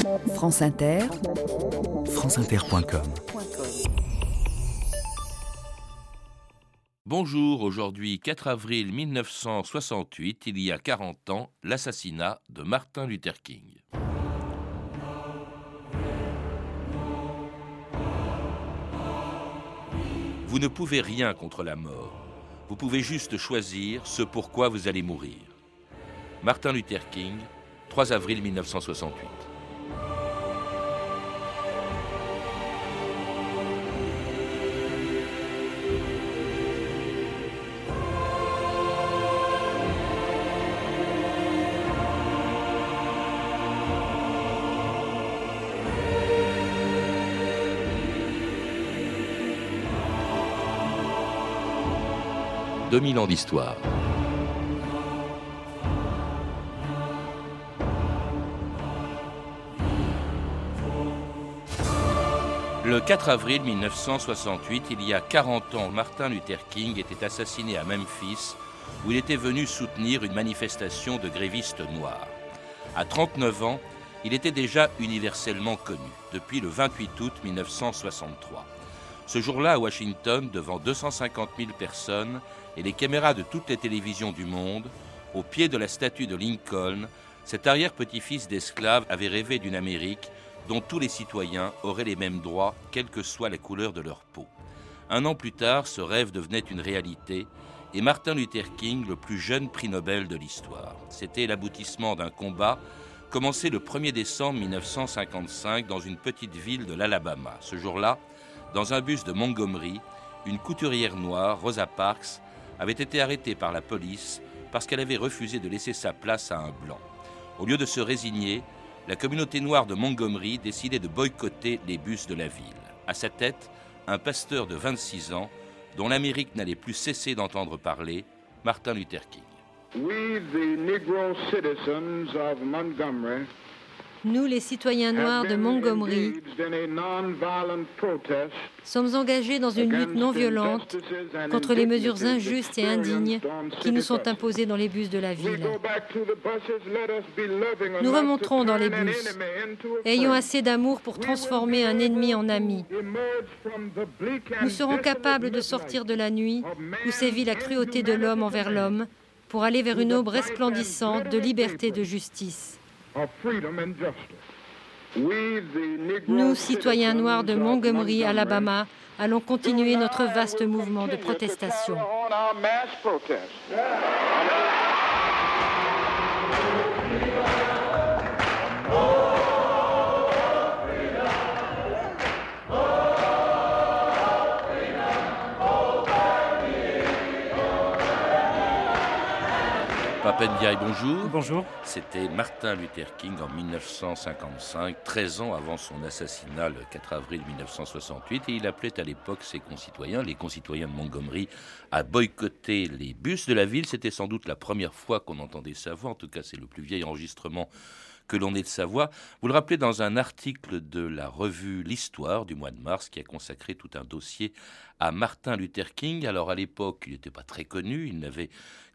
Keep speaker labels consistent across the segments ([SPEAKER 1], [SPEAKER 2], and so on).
[SPEAKER 1] France Inter,
[SPEAKER 2] franceinter.com
[SPEAKER 3] Bonjour, aujourd'hui 4 avril 1968, il y a 40 ans, l'assassinat de Martin Luther King. Vous ne pouvez rien contre la mort. Vous pouvez juste choisir ce pourquoi vous allez mourir. Martin Luther King, 3 avril 1968. 2000 ans d'histoire. Le 4 avril 1968, il y a 40 ans, Martin Luther King était assassiné à Memphis, où il était venu soutenir une manifestation de grévistes noirs. À 39 ans, il était déjà universellement connu, depuis le 28 août 1963. Ce jour-là, à Washington, devant 250 000 personnes et les caméras de toutes les télévisions du monde, au pied de la statue de Lincoln, cet arrière-petit-fils d'esclave avait rêvé d'une Amérique dont tous les citoyens auraient les mêmes droits, quelle que soit la couleur de leur peau. Un an plus tard, ce rêve devenait une réalité et Martin Luther King, le plus jeune prix Nobel de l'histoire. C'était l'aboutissement d'un combat commencé le 1er décembre 1955 dans une petite ville de l'Alabama. Ce jour-là, dans un bus de Montgomery, une couturière noire, Rosa Parks, avait été arrêtée par la police parce qu'elle avait refusé de laisser sa place à un blanc. Au lieu de se résigner, la communauté noire de Montgomery décidait de boycotter les bus de la ville. À sa tête, un pasteur de 26 ans, dont l'Amérique n'allait plus cesser d'entendre parler, Martin Luther King.
[SPEAKER 4] Nous, les citoyens noirs de Montgomery, sommes engagés dans une lutte non violente contre les mesures injustes et indignes qui nous sont imposées dans les bus de la ville. Nous remonterons dans les bus. Ayons assez d'amour pour transformer un ennemi en ami. Nous serons capables de sortir de la nuit où sévit la cruauté de l'homme envers l'homme pour aller vers une aube resplendissante de liberté et de justice. Nous, citoyens noirs de Montgomery, Alabama, allons continuer notre vaste mouvement de protestation.
[SPEAKER 3] Bonjour.
[SPEAKER 5] Bonjour.
[SPEAKER 3] C'était Martin Luther King en 1955, 13 ans avant son assassinat le 4 avril 1968, et il appelait à l'époque ses concitoyens, les concitoyens de Montgomery, à boycotter les bus de la ville. C'était sans doute la première fois qu'on entendait sa voix, en tout cas c'est le plus vieil enregistrement que l'on ait de sa voix. Vous le rappelez dans un article de la revue L'Histoire du mois de mars qui a consacré tout un dossier à Martin Luther King. Alors à l'époque, il n'était pas très connu, il n'avait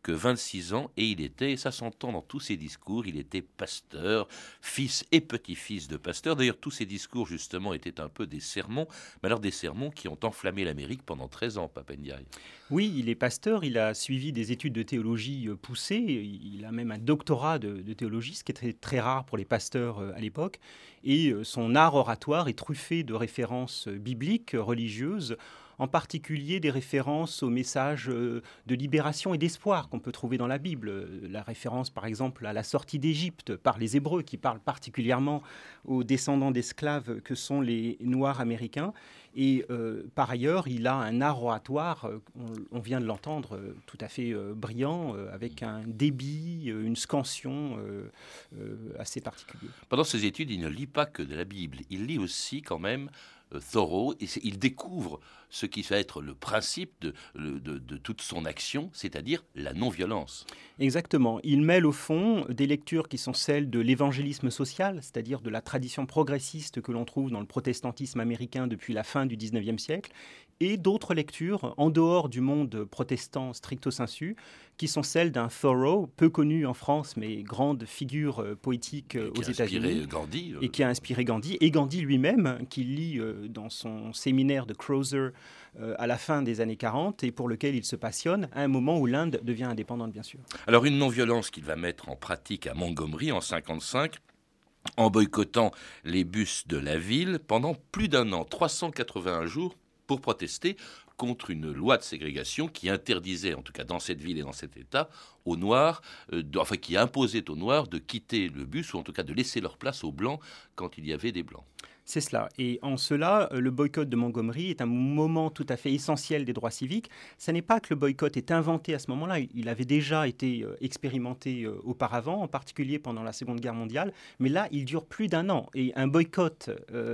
[SPEAKER 3] que 26 ans et il était, et ça s'entend dans tous ses discours, il était pasteur, fils et petit-fils de pasteur. D'ailleurs, tous ses discours, justement, étaient un peu des sermons, mais alors des sermons qui ont enflammé l'Amérique pendant 13 ans, Papendiaï.
[SPEAKER 5] Oui, il est pasteur, il a suivi des études de théologie euh, poussées, il a même un doctorat de, théologie, ce qui était très rare pour les pasteurs euh, à l'époque, et euh, son art oratoire est truffé de références bibliques, religieuses, en particulier des références aux messages de libération et d'espoir qu'on peut trouver dans la Bible. La référence, par exemple, à la sortie d'Égypte par les Hébreux, qui parlent particulièrement aux descendants d'esclaves que sont les Noirs américains. Et euh, par ailleurs, il a un art oratoire, euh, on, vient de l'entendre, tout à fait brillant, avec un débit, une scansion assez particulier.
[SPEAKER 3] Pendant ses études, il ne lit pas que de la Bible, il lit aussi quand même Thoreau, et il découvre ce qui va être le principe de, de, toute son action, c'est-à-dire la non-violence.
[SPEAKER 5] Exactement. Il mêle au fond des lectures qui sont celles de l'évangélisme social, c'est-à-dire de la tradition progressiste que l'on trouve dans le protestantisme américain depuis la fin du 19e siècle, et d'autres lectures en dehors du monde protestant stricto sensu, qui sont celles d'un Thoreau, peu connu en France, mais grande figure euh, poétique euh, aux États-Unis.
[SPEAKER 3] Euh.
[SPEAKER 5] Et qui a inspiré Gandhi. Et Gandhi lui-même, qui lit dans son séminaire de Crozer à la fin des années 40 et pour lequel il se passionne à un moment où l'Inde devient indépendante, bien sûr.
[SPEAKER 3] Alors, une non-violence qu'il va mettre en pratique à Montgomery en 55 en boycottant les bus de la ville pendant plus d'un an, 381 jours, pour protester contre une loi de ségrégation qui interdisait, en tout cas dans cette ville et dans cet État, aux Noirs, euh, enfin qui imposait aux Noirs de quitter le bus ou en tout cas de laisser leur place aux Blancs quand il y avait des Blancs.
[SPEAKER 5] C'est cela. Et en cela, euh, le boycott de Montgomery est un moment tout à fait essentiel des droits civiques. Ce n'est pas que le boycott est inventé à ce moment-là. Il avait déjà été euh, expérimenté auparavant, en particulier pendant la Seconde Guerre mondiale. Mais là, il dure plus d'un an. Et un boycott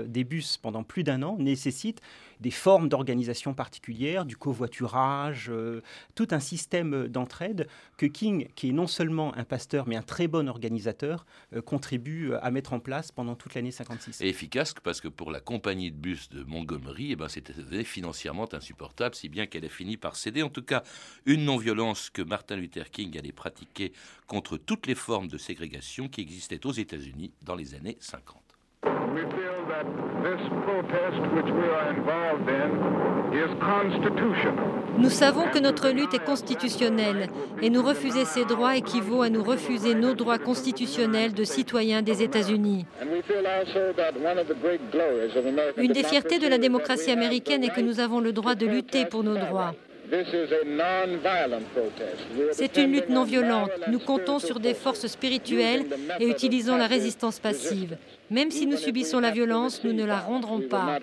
[SPEAKER 5] des bus pendant plus d'un an nécessite des formes d'organisation particulières, du covoiturage, tout un système d'entraide que King, qui est non seulement un pasteur, mais un très bon organisateur, contribue à mettre en place pendant toute l'année 56.
[SPEAKER 3] Et efficace parce que pour la compagnie de bus de Montgomery, eh ben, c'était financièrement insupportable, si bien qu'elle a fini par céder. En tout cas, une non-violence que Martin Luther King allait pratiquer contre toutes les formes de ségrégation qui existaient aux États-Unis dans les années 50.
[SPEAKER 4] Nous savons que notre lutte est constitutionnelle et nous refuser ces droits équivaut à nous refuser nos droits constitutionnels de citoyens des États-Unis. Une des fiertés de la démocratie américaine est que nous avons le droit de lutter pour nos droits. C'est une lutte non violente. Nous comptons sur des forces spirituelles et utilisons la résistance passive. Même si nous subissons la violence, nous ne la rendrons pas.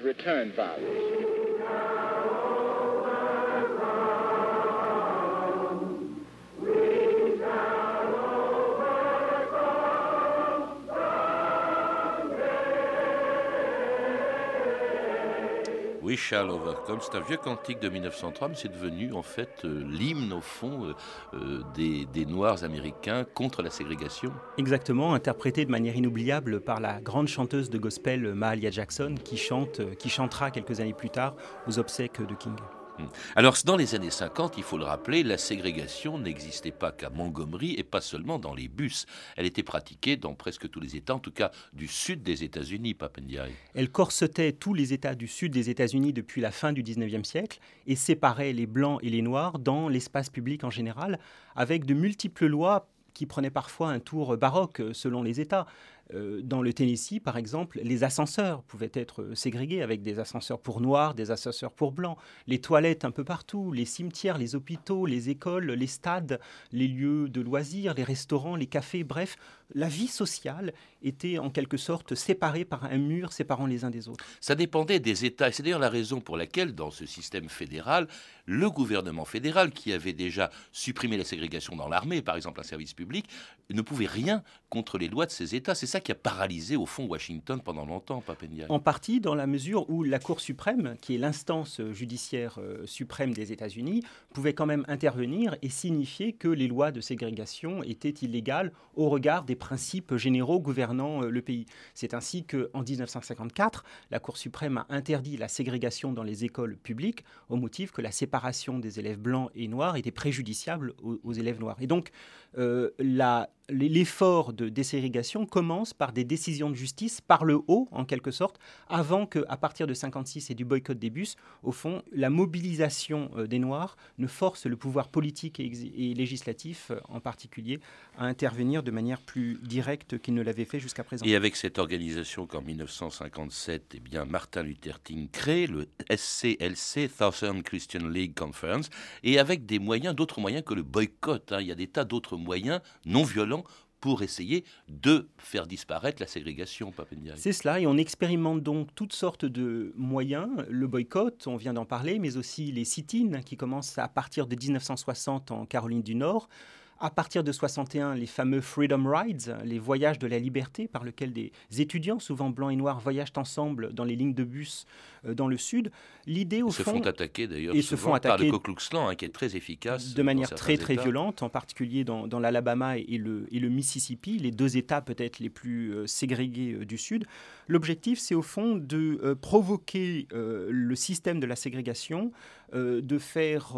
[SPEAKER 3] We Shall Overcome, c'est un vieux cantique de 1903, mais c'est devenu en fait euh, l'hymne au fond euh, euh, des, Noirs américains contre la ségrégation.
[SPEAKER 5] Exactement, interprété de manière inoubliable par la grande chanteuse de gospel Mahalia Jackson, qui, chante, qui chantera quelques années plus tard aux obsèques de King.
[SPEAKER 3] Hmm. Alors, dans les années 50, il faut le rappeler, la ségrégation n'existait pas qu'à Montgomery et pas seulement dans les bus. Elle était pratiquée dans presque tous les États, en tout cas du sud des États-Unis, Papendiaï.
[SPEAKER 5] Elle corsetait tous les États du sud des États-Unis depuis la fin du 19e siècle et séparait les Blancs et les Noirs dans l'espace public en général, avec de multiples lois qui prenaient parfois un tour baroque selon les États. Euh, dans le Tennessee, par exemple, les ascenseurs pouvaient être ségrégés avec des ascenseurs pour noirs, des ascenseurs pour blancs, les toilettes un peu partout, les cimetières, les hôpitaux, les écoles, les stades, les lieux de loisirs, les restaurants, les cafés, bref, la vie sociale était en quelque sorte séparée par un mur séparant les uns des autres.
[SPEAKER 3] Ça dépendait des États. C'est d'ailleurs la raison pour laquelle, dans ce système fédéral, le gouvernement fédéral, qui avait déjà supprimé la ségrégation dans l'armée, par exemple un service public, ne pouvait rien contre les lois de ces États. C'est ça qui a paralysé au fond Washington pendant longtemps, Papendia.
[SPEAKER 5] En partie dans la mesure où la Cour suprême, qui est l'instance judiciaire euh, suprême des États-Unis, pouvait quand même intervenir et signifier que les lois de ségrégation étaient illégales au regard des principes généraux euh, le pays. C'est ainsi qu'en 1954, la Cour suprême a interdit la ségrégation dans les écoles publiques au motif que la séparation des élèves blancs et noirs était préjudiciable aux, élèves noirs. Et donc, euh, l'effort de déségrégation commence par des décisions de justice par le haut, en quelque sorte, avant que, à partir de 56 et du boycott des bus, au fond, la mobilisation euh, des Noirs ne force le pouvoir politique et, législatif, euh, en particulier, à intervenir de manière plus directe qu'il ne l'avait fait jusqu'à présent.
[SPEAKER 3] Et avec cette organisation qu'en 1957, eh bien, Martin Luther King crée, le SCLC, Southern Christian League Conference, et avec des moyens, d'autres moyens que le boycott. Hein. Il y a des tas d'autres moyens non violents pour essayer de faire disparaître la ségrégation,
[SPEAKER 5] C'est cela, et on expérimente donc toutes sortes de moyens, le boycott, on vient d'en parler, mais aussi les sit-ins qui commencent à partir de 1960 en Caroline du Nord, À partir de 61, les fameux Freedom Rides, les voyages de la liberté par lesquels des étudiants, souvent blancs et noirs, voyagent ensemble dans les lignes de bus dans le sud.
[SPEAKER 3] L'idée au ils fond, se font attaquer d'ailleurs se font attaquer par le Ku Klux Klan, hein, qui est très efficace
[SPEAKER 5] de manière très très violente, en particulier dans, dans l'Alabama et le, et le Mississippi, les deux États peut-être les plus euh, ségrégés euh, du sud. L'objectif, c'est au fond de provoquer le système de la ségrégation, de faire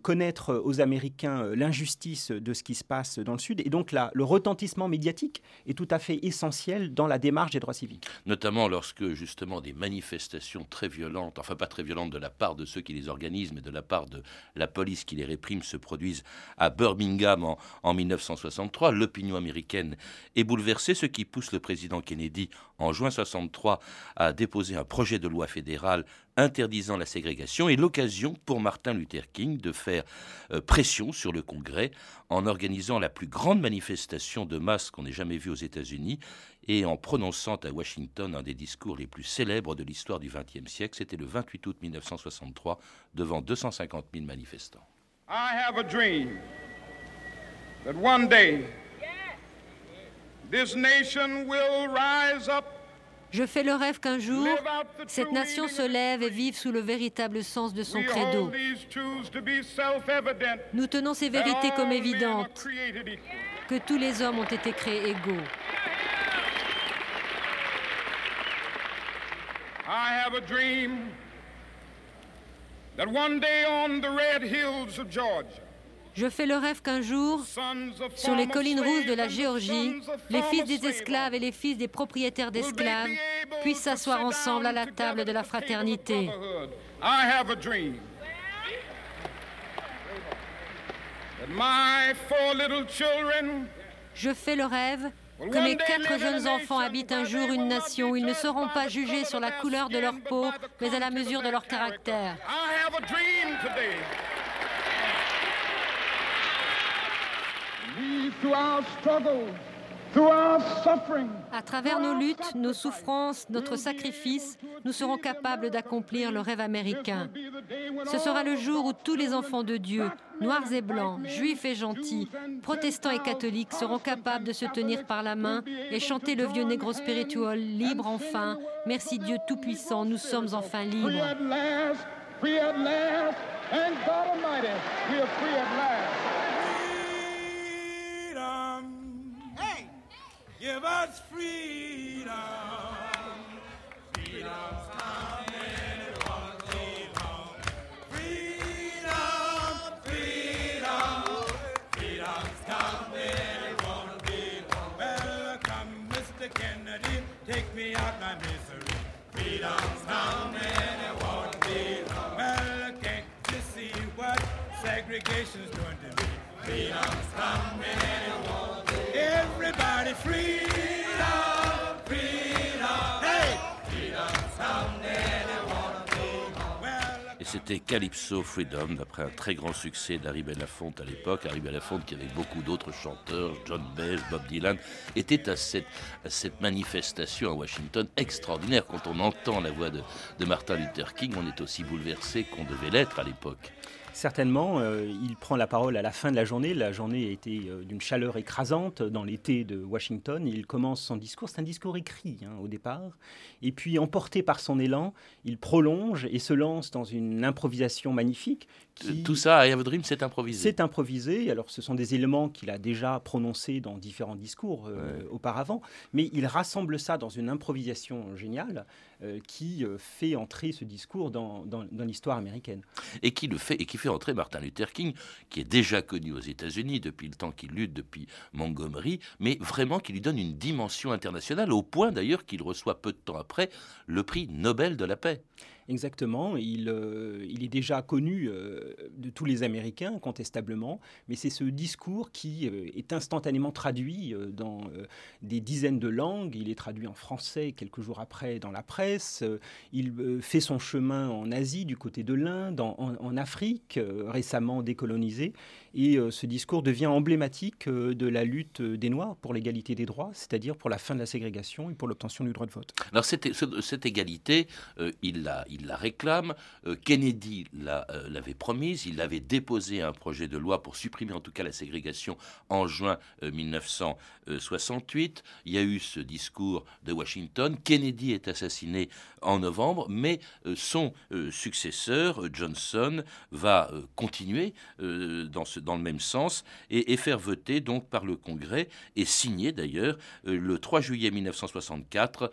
[SPEAKER 5] connaître aux Américains l'injustice de ce qui se passe dans le sud, et donc là, le retentissement médiatique est tout à fait essentiel dans la démarche des droits civiques.
[SPEAKER 3] Notamment lorsque justement des manifestations très violentes, enfin pas très violentes de la part de ceux qui les organisent, mais de la part de la police qui les réprime, se produisent à Birmingham en, en 1963. L'opinion américaine est bouleversée, ce qui pousse le président Kennedy en juin 63 à déposer un projet de loi fédéral interdisant la ségrégation et l'occasion pour Martin Luther King de faire euh, pression sur le Congrès en organisant la plus grande manifestation de masse qu'on ait jamais vue aux États-Unis et en prononçant à Washington un des discours les plus célèbres de l'histoire du XXe siècle. C'était le 28 août 1963 devant 250 000 manifestants. I have a dream that one day
[SPEAKER 4] this nation will rise up je fais le rêve qu'un jour, cette nation se lève et vive sous le véritable sens de son credo. Nous tenons ces vérités comme évidentes, que tous les hommes ont été créés égaux. I have a dream that one day on the red hills of Georgia, je fais le rêve qu'un jour, sur les collines rouges de la Géorgie, les fils des esclaves et les fils des propriétaires d'esclaves puissent s'asseoir ensemble à la table de la fraternité. Je fais le rêve que mes quatre jeunes enfants habitent un jour une nation. Où ils ne seront pas jugés sur la couleur de leur peau, mais à la mesure de leur caractère. À travers nos luttes, nos souffrances, notre sacrifice, nous serons capables d'accomplir le rêve américain. Ce sera le jour où tous les enfants de Dieu, noirs et blancs, juifs et gentils, protestants et catholiques, seront capables de se tenir par la main et chanter le vieux négro spirituel, libre enfin. Merci Dieu Tout-Puissant, nous sommes enfin libres. Give us freedom. Freedom's coming. Kennedy, take me out my misery. Freedom's coming, it won't be long. Well, can't you see what segregation's doing to me? Freedom's coming, c'était Calypso Freedom, d'après un très grand succès d'Harry Belafonte à l'époque. Harry Belafonte, qui avec beaucoup d'autres chanteurs, John Baez, Bob Dylan, était à cette, manifestation à Washington extraordinaire. Quand on entend la voix de, de Martin Luther King, on est aussi bouleversé qu'on devait l'être à l'époque.
[SPEAKER 5] Certainement, euh, il prend la parole à la fin de la journée. La journée a été euh, d'une chaleur écrasante dans l'été de Washington. Il commence son discours, c'est un discours écrit hein, au départ. Et puis, emporté par son élan, il prolonge et se lance dans une improvisation magnifique.
[SPEAKER 3] Tout ça, I Have a Dream, c'est improvisé.
[SPEAKER 5] C'est improvisé. Alors, ce sont des éléments qu'il a déjà prononcés dans différents discours euh, auparavant. Mais il rassemble ça dans une improvisation géniale qui fait entrer ce discours dans, dans, dans l'histoire américaine.
[SPEAKER 3] Et qui le fait, et qui fait entrer Martin Luther King, qui est déjà connu aux États-Unis depuis le temps qu'il lutte, depuis Montgomery, mais vraiment qui lui donne une dimension internationale, au point d'ailleurs qu'il reçoit peu de temps après le prix Nobel de la paix.
[SPEAKER 5] Exactement, il, euh, il est déjà connu euh, de tous les Américains, incontestablement, mais c'est ce discours qui euh, est instantanément traduit dans des dizaines de langues. Il est traduit en français quelques jours après dans la presse. il fait son chemin en Asie, du côté de l'Inde, en, Afrique, récemment décolonisée. Et ce discours devient emblématique de la lutte des Noirs pour l'égalité des droits, c'est-à-dire pour la fin de la ségrégation et pour l'obtention du droit de vote.
[SPEAKER 3] Alors cette, cette égalité, il l'a il la réclame. Kennedy l'avait promise. Il avait déposé un projet de loi pour supprimer en tout cas la ségrégation en juin 1968. Il y a eu ce discours de Washington. Kennedy est assassiné en novembre, mais son successeur, Johnson, va continuer dans, ce, dans le même sens et, et faire voter donc par le Congrès et signer d'ailleurs le 3 juillet 1964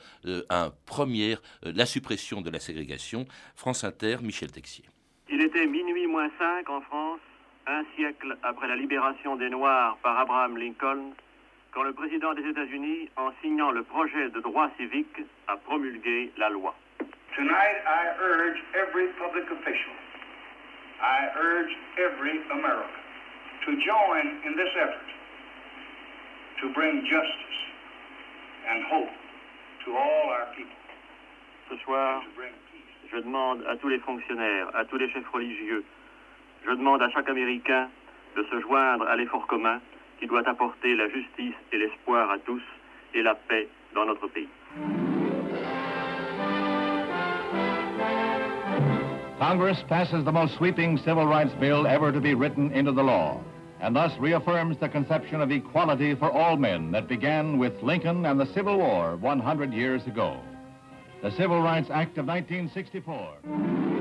[SPEAKER 3] un premier, la suppression de la ségrégation. France Inter, Michel Texier.
[SPEAKER 1] Il était minuit moins 5 en France, un siècle après la libération des Noirs par Abraham Lincoln, quand le président des États-Unis, en signant le projet de droit civique, a promulgué la loi.
[SPEAKER 6] Tonight, I urge every public official, I urge every American to join in this effort to bring justice and hope to all our people.
[SPEAKER 1] Ce soir, je demande à tous les fonctionnaires, à tous les chefs religieux, je demande à chaque Américain de se joindre à l'effort commun qui doit apporter la justice et l'espoir à tous et la paix dans notre pays.
[SPEAKER 7] Congress passes the most sweeping civil rights bill ever to be written into the law, and thus reaffirms the conception of equality for all men that began with Lincoln and the Civil War 100 years ago. The Civil Rights Act of 1964.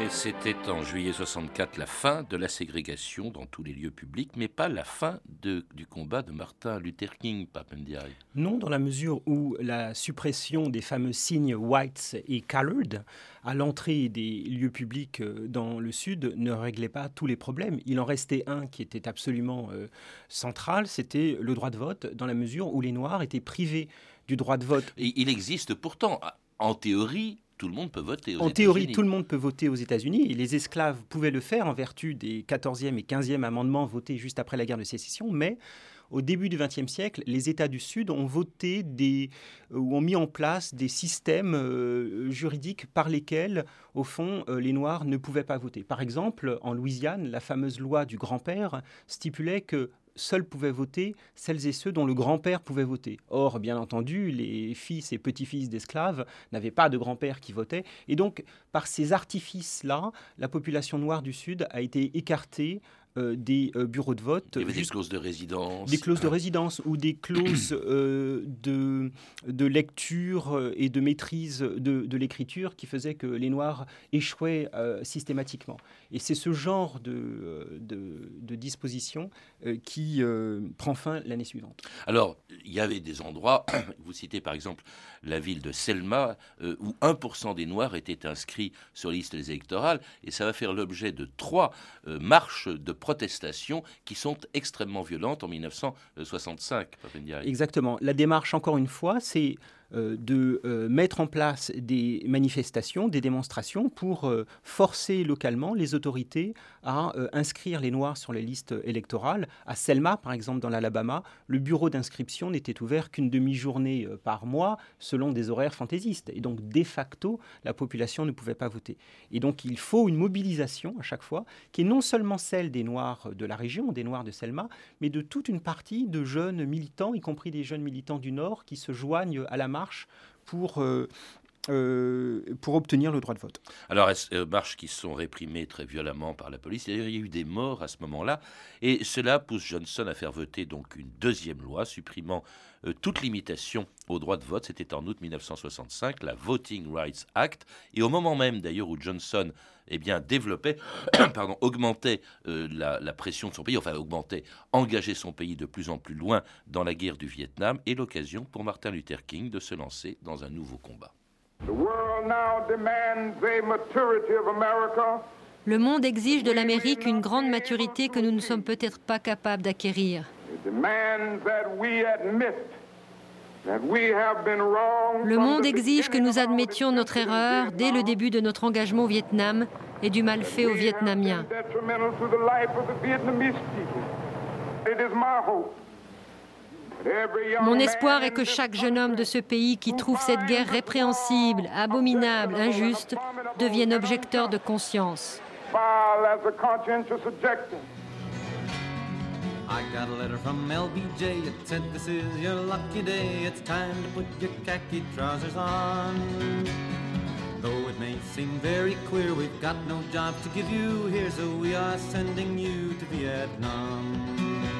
[SPEAKER 3] Et c'était en juillet 64 la fin de la ségrégation dans tous les lieux publics, mais pas la fin de, du combat de Martin Luther King, Papendiaï.
[SPEAKER 5] Non, dans la mesure où la suppression des fameux signes whites et colored à l'entrée des lieux publics euh, dans le Sud ne réglait pas tous les problèmes. Il en restait un qui était absolument euh, central, c'était le droit de vote, dans la mesure où les Noirs étaient privés du droit de vote.
[SPEAKER 3] Et il existe pourtant, en théorie, tout le monde peut voter aux
[SPEAKER 5] En théorie, tout le monde peut voter aux États-Unis. Et les esclaves pouvaient le faire en vertu des 14e et 15e amendements votés juste après la guerre de sécession, mais au début du XXe siècle, les États du Sud ont voté des, euh, ou ont mis en place des systèmes euh, juridiques par lesquels, au fond, euh, les Noirs ne pouvaient pas voter. Par exemple, en Louisiane, la fameuse loi du grand-père stipulait que seuls pouvaient voter celles et ceux dont le grand-père pouvait voter. Or, bien entendu, les fils et petits-fils d'esclaves n'avaient pas de grand-père qui votait. Et donc, par ces artifices-là, la population noire du Sud a été écartée euh, des euh, bureaux de vote.
[SPEAKER 3] Il y avait des clauses de résidence.
[SPEAKER 5] Des clauses de résidence ou des clauses euh, de, de lecture et de maîtrise de, de l'écriture qui faisaient que les Noirs échouaient systématiquement. Et c'est ce genre de, de, de disposition qui prend fin l'année suivante.
[SPEAKER 3] Alors, il y avait des endroits, vous citez par exemple la ville de Selma, où 1% des Noirs étaient inscrits sur les listes électorales, et ça va faire l'objet de trois marches de protestations qui sont extrêmement violentes en 1965.
[SPEAKER 5] Exactement. La démarche, encore une fois, c'est de euh, mettre en place des manifestations, des démonstrations pour euh, forcer localement les autorités à inscrire les Noirs sur les listes électorales. À Selma, par exemple, dans l'Alabama, le bureau d'inscription n'était ouvert qu'une demi-journée par mois selon des horaires fantaisistes. Et donc, de facto, la population ne pouvait pas voter. Et donc, il faut une mobilisation à chaque fois, qui est non seulement celle des Noirs de la région, des Noirs de Selma, mais de toute une partie de jeunes militants, y compris des jeunes militants du Nord, qui se joignent à la marche pour euh, pour obtenir le droit de vote.
[SPEAKER 3] Alors, euh, marches qui sont réprimées très violemment par la police. Il y a eu des morts à ce moment-là. Et cela pousse Johnson à faire voter donc une deuxième loi supprimant toute limitation au droit de vote. C'était en août 1965, la Voting Rights Act. Et au moment même, d'ailleurs, où Johnson eh bien, développait, pardon, augmentait la, la, pression de son pays, enfin augmentait, engageait son pays de plus en plus loin dans la guerre du Vietnam, et l'occasion pour Martin Luther King de se lancer dans un nouveau combat.
[SPEAKER 4] Le monde exige de l'Amérique une grande maturité que nous ne sommes peut-être pas capables d'acquérir. Le monde exige que nous admettions notre erreur dès le début de notre engagement au Vietnam et du mal fait aux Vietnamiens. Mon espoir est que chaque jeune homme de ce pays qui trouve cette guerre répréhensible, abominable, injuste, devienne objecteur de conscience. I got a letter from LBJ. It said, This is your lucky day. It's time to put your khaki trousers on.
[SPEAKER 8] Though it may seem very clear we've got no job to give you here, so we are sending you to Vietnam.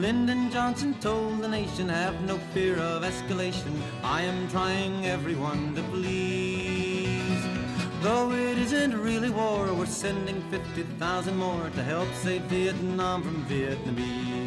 [SPEAKER 8] Lyndon Johnson told the nation, have no fear of escalation. I am trying everyone to please. Though it isn't really war, we're sending 50,000 more to help save Vietnam from Vietnamese.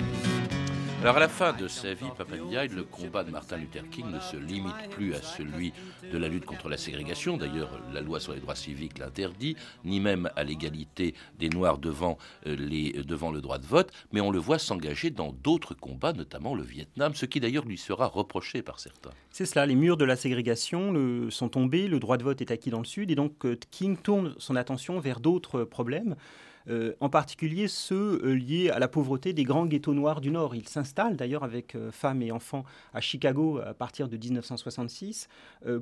[SPEAKER 3] Alors à la fin de sa vie, Papandiaï, le combat de Martin Luther King ne se limite plus à celui de la lutte contre la ségrégation, d'ailleurs la loi sur les droits civiques l'interdit, ni même à l'égalité des Noirs devant, euh, le droit de vote, mais on le voit s'engager dans d'autres combats, notamment le Vietnam, ce qui d'ailleurs lui sera reproché par certains.
[SPEAKER 5] C'est cela, les murs de la ségrégation le, sont tombés, le droit de vote est acquis dans le Sud, et donc euh, King tourne son attention vers d'autres problèmes. Euh, en particulier ceux euh, liés à la pauvreté des grands ghettos noirs du Nord. Il s'installe d'ailleurs avec euh, femmes et enfants à Chicago à partir de 1966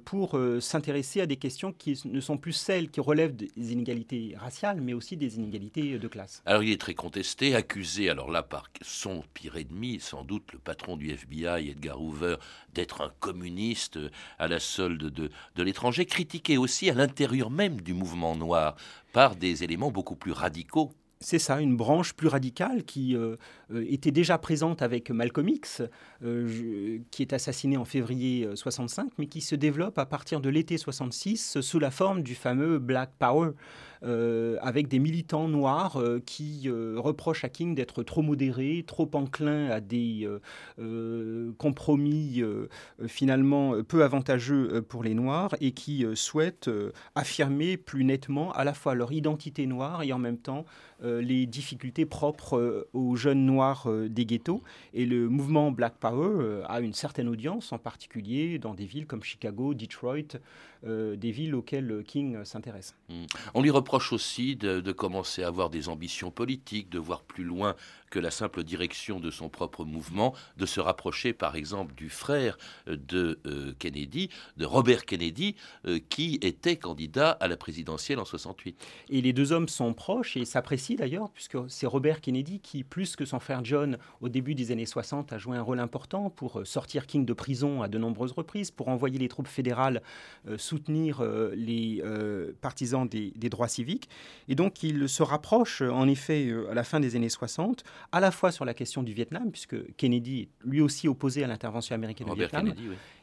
[SPEAKER 5] pour s'intéresser à des questions qui ne sont plus celles qui relèvent des inégalités raciales, mais aussi des inégalités de classe.
[SPEAKER 3] Alors il est très contesté, accusé, alors là par son pire ennemi, sans doute le patron du FBI, Edgar Hoover, d'être un communiste à la solde de, de l'étranger, critiqué aussi à l'intérieur même du mouvement noir par des éléments beaucoup plus radicaux.
[SPEAKER 5] C'est ça, une branche plus radicale qui euh, euh, était déjà présente avec Malcolm X, euh, qui est assassiné en février 65, mais qui se développe à partir de l'été 66 sous la forme du fameux Black Power, avec des militants noirs qui reprochent à King d'être trop modéré, trop enclin à des compromis finalement peu avantageux pour les Noirs et qui souhaitent affirmer plus nettement à la fois leur identité noire et en même temps euh, les difficultés propres euh, aux jeunes noirs euh, des ghettos. Et le mouvement Black Power a une certaine audience, en particulier dans des villes comme Chicago, Detroit, des villes auxquelles King s'intéresse.
[SPEAKER 3] Hmm. On lui reproche aussi de, commencer à avoir des ambitions politiques, de voir plus loin que la simple direction de son propre mouvement, de se rapprocher par exemple du frère de Kennedy, de Robert Kennedy, qui était candidat à la présidentielle en 68.
[SPEAKER 5] Et les deux hommes sont proches et s'apprécient d'ailleurs, puisque c'est Robert Kennedy qui, plus que son frère John, au début des années 60, a joué un rôle important pour euh, sortir King de prison à de nombreuses reprises, pour envoyer les troupes fédérales euh, soutenir euh, les partisans des, droits civiques. Et donc il se rapproche, en effet, à la fin des années 60, à la fois sur la question du Vietnam, puisque Kennedy est lui aussi opposé à l'intervention américaine au Vietnam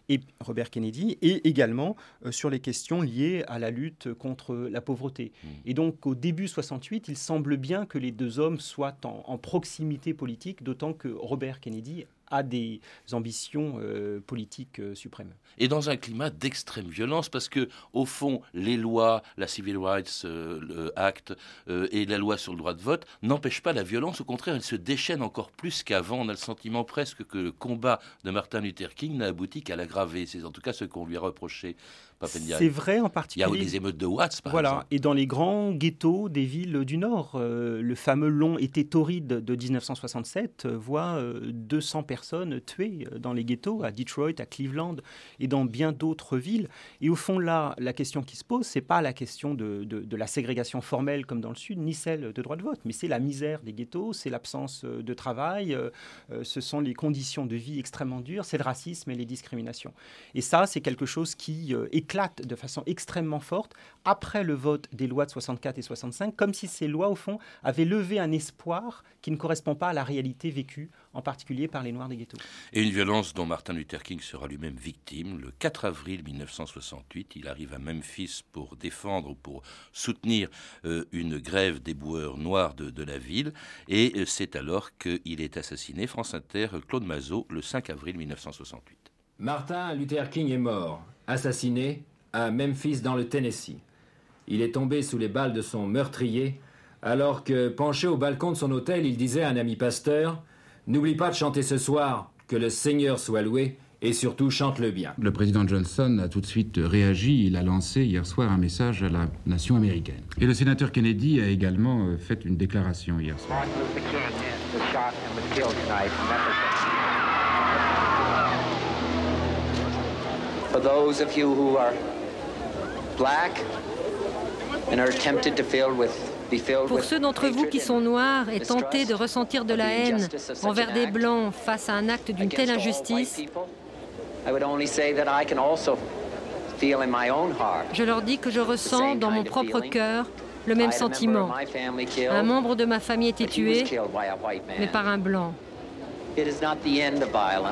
[SPEAKER 5] et Robert Kennedy, et également euh, sur les questions liées à la lutte contre la pauvreté. Hmm. Et donc au début 68, il semble bien que les deux hommes soient en proximité politique, d'autant que Robert Kennedy des ambitions euh, politiques euh, suprêmes.
[SPEAKER 3] Et dans un climat d'extrême violence, parce que au fond, les lois, la Civil Rights euh, Act et la loi sur le droit de vote n'empêchent pas la violence. Au contraire, elles se déchaînent encore plus qu'avant. On a le sentiment presque que le combat de Martin Luther King n'a abouti qu'à l'aggraver. C'est en tout cas ce qu'on lui a reproché.
[SPEAKER 5] C'est vrai en particulier.
[SPEAKER 3] Il y a eu des émeutes de Watts, par
[SPEAKER 5] voilà.
[SPEAKER 3] exemple.
[SPEAKER 5] Et dans les grands ghettos des villes du Nord, le fameux long été torride de 1967 voit 200 personnes personnes tuées euh, dans les ghettos, à Detroit, à Cleveland et dans bien d'autres villes. Et au fond, là, la question qui se pose, c'est pas la question de, de, la ségrégation formelle comme dans le Sud, ni celle de droit de vote, mais c'est la misère des ghettos, c'est l'absence euh, de travail, euh, ce sont les conditions de vie extrêmement dures, c'est le racisme et les discriminations. Et ça, c'est quelque chose qui éclate de façon extrêmement forte après le vote des lois de 64 et 65, comme si ces lois, au fond, avaient levé un espoir qui ne correspond pas à la réalité vécue, en particulier par les Noirs
[SPEAKER 3] et une violence dont Martin Luther King sera lui-même victime. Le 4 avril 1968, il arrive à Memphis pour défendre, pour soutenir euh, une grève des boueurs noirs de, la ville. Et euh, c'est alors qu'il est assassiné. France Inter, Claude Mazot, le 5 avril 1968.
[SPEAKER 9] Martin Luther King est mort, assassiné à Memphis dans le Tennessee. Il est tombé sous les balles de son meurtrier alors que, penché au balcon de son hôtel, il disait à un ami pasteur N'oublie pas de chanter ce soir, que le Seigneur soit loué, et surtout chante-le bien.
[SPEAKER 10] Le président Johnson a tout de suite réagi. Il a lancé hier soir un message à la nation américaine. Et le sénateur Kennedy a également euh, fait une déclaration hier soir.
[SPEAKER 11] For those of you who are black and are tempted to fill with
[SPEAKER 4] pour ceux d'entre vous qui sont noirs et tentés de ressentir de la haine envers des blancs face à un acte d'une telle injustice, Je leur dis que je ressens dans mon propre cœur le même sentiment. Un membre de ma famille était tué, mais par un blanc.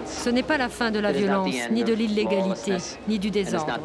[SPEAKER 4] Ce n'est pas la fin de la violence, ni de l'illégalité, ni du désordre.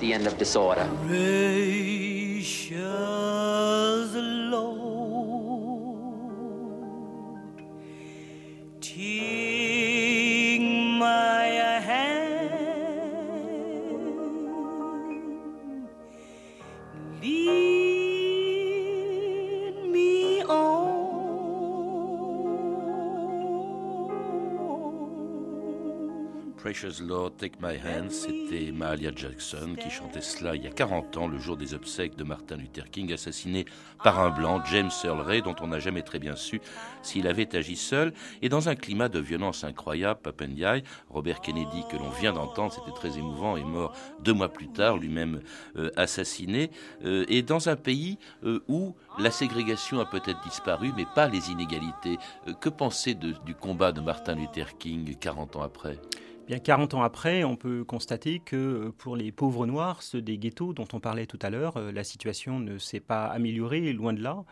[SPEAKER 3] Take My Hand, c'était Mahalia Jackson qui chantait cela il y a 40 ans, le jour des obsèques de Martin Luther King, assassiné par un blanc, James Earl Ray, dont on n'a jamais très bien su s'il avait agi seul. Et dans un climat de violence incroyable, Papendiaï, Robert Kennedy, que l'on vient d'entendre, c'était très émouvant, est mort deux mois plus tard, lui-même euh, assassiné. Euh, et dans un pays euh, où la ségrégation a peut-être disparu, mais pas les inégalités. que penser du combat de Martin Luther King 40 ans après?
[SPEAKER 5] Bien 40 ans après, on peut constater que euh, pour les pauvres noirs, ceux des ghettos dont on parlait tout à l'heure, euh, la situation ne s'est pas améliorée, loin de là.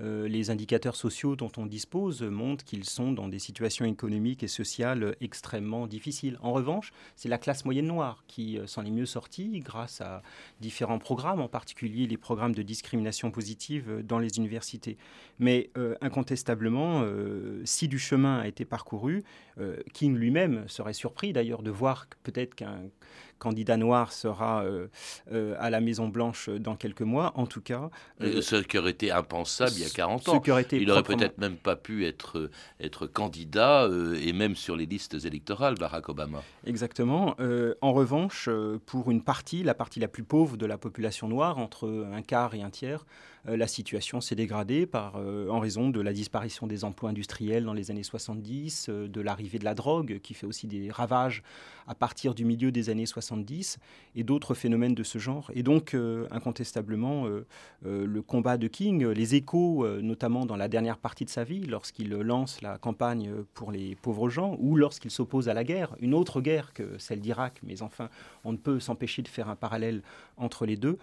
[SPEAKER 5] Euh, les indicateurs sociaux dont on dispose montrent qu'ils sont dans des situations économiques et sociales extrêmement difficiles. En revanche, c'est la classe moyenne noire qui euh, s'en est mieux sortie grâce à différents programmes, en particulier les programmes de discrimination positive dans les universités. Mais euh, incontestablement, si du chemin a été parcouru, King lui-même serait surpris d'ailleurs de voir peut-être qu'un candidat noir sera euh, euh, à la Maison Blanche dans quelques mois, en tout cas.
[SPEAKER 3] Euh, ce qui aurait été impensable il y a 40 ans. Aurait été il aurait peut-être même pas pu être, être candidat et même sur les listes électorales, Barack Obama.
[SPEAKER 5] Exactement. en revanche, pour une partie, la partie la plus pauvre de la population noire, entre un quart et un tiers, la situation s'est dégradée par, en raison de la disparition des emplois industriels dans les années 70, de l'arrivée de la drogue qui fait aussi des ravages à partir du milieu des années 70 et d'autres phénomènes de ce genre. Et donc, euh, incontestablement, euh, euh, le combat de King, les échos, notamment dans la dernière partie de sa vie, lorsqu'il lance la campagne pour les pauvres gens, ou lorsqu'il s'oppose à la guerre, une autre guerre que celle d'Irak, mais enfin, on ne peut s'empêcher de faire un parallèle entre les deux,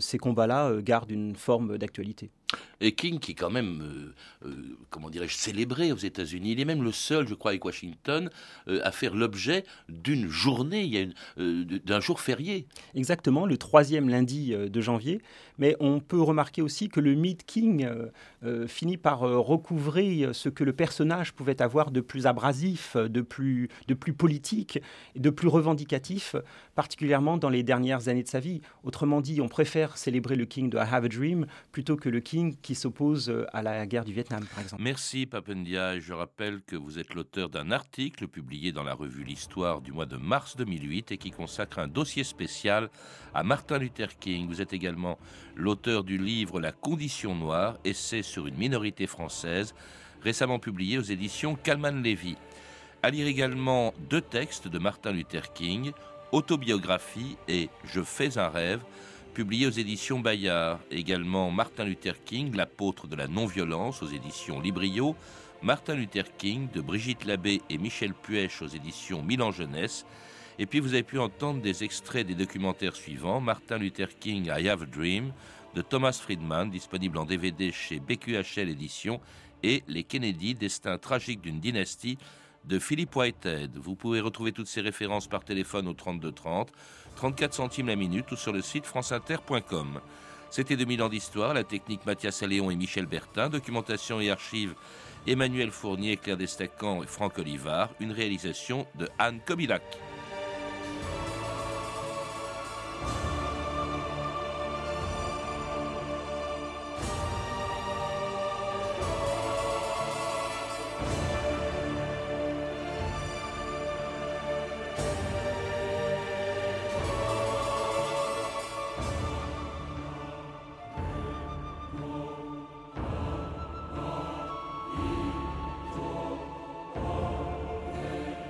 [SPEAKER 5] ces combats-là gardent une forme d'actualité.
[SPEAKER 3] Et King, qui est quand même, euh, euh, comment dirais-je, célébré aux États-Unis, il est même le seul, je crois, avec Washington, euh, à faire l'objet d'une journée, d'un jour férié.
[SPEAKER 5] Exactement, le troisième lundi de janvier. Mais on peut remarquer aussi que le mythe King finit par recouvrer ce que le personnage pouvait avoir de plus abrasif, de plus, de plus politique, de plus revendicatif, particulièrement dans les dernières années de sa vie. Autrement dit, on préfère célébrer le King de I Have a Dream plutôt que le King qui s'oppose euh, à la guerre du Vietnam, par exemple.
[SPEAKER 3] Merci Papendia. Je rappelle que vous êtes l'auteur d'un article publié dans la revue L'Histoire du mois de mars 2008 et qui consacre un dossier spécial à Martin Luther King. Vous êtes également l'auteur du livre La condition noire, essai sur une minorité française, récemment publié aux éditions Calman Levy. À lire également deux textes de Martin Luther King, Autobiographie et Je fais un rêve, publié aux éditions Bayard. Également Martin Luther King, l'apôtre de la non-violence aux éditions Librio. Martin Luther King de Brigitte Labbé et Michel Puech aux éditions Milan Jeunesse. Et puis vous avez pu entendre des extraits des documentaires suivants Martin Luther King, I Have a Dream de Thomas Friedman, disponible en DVD chez BQHL Éditions, et Les Kennedy, destin tragique d'une dynastie de Philip Whitehead. Vous pouvez retrouver toutes ces références par téléphone au 3230 34 centimes la minute ou sur le site franceinter.com. C'était 2000 ans d'histoire, la technique Mathias Alléon et Michel Bertin, documentation et archives Emmanuel Fournier, Claire Destacan et Franck Olivard, une réalisation de Anne Kobilac.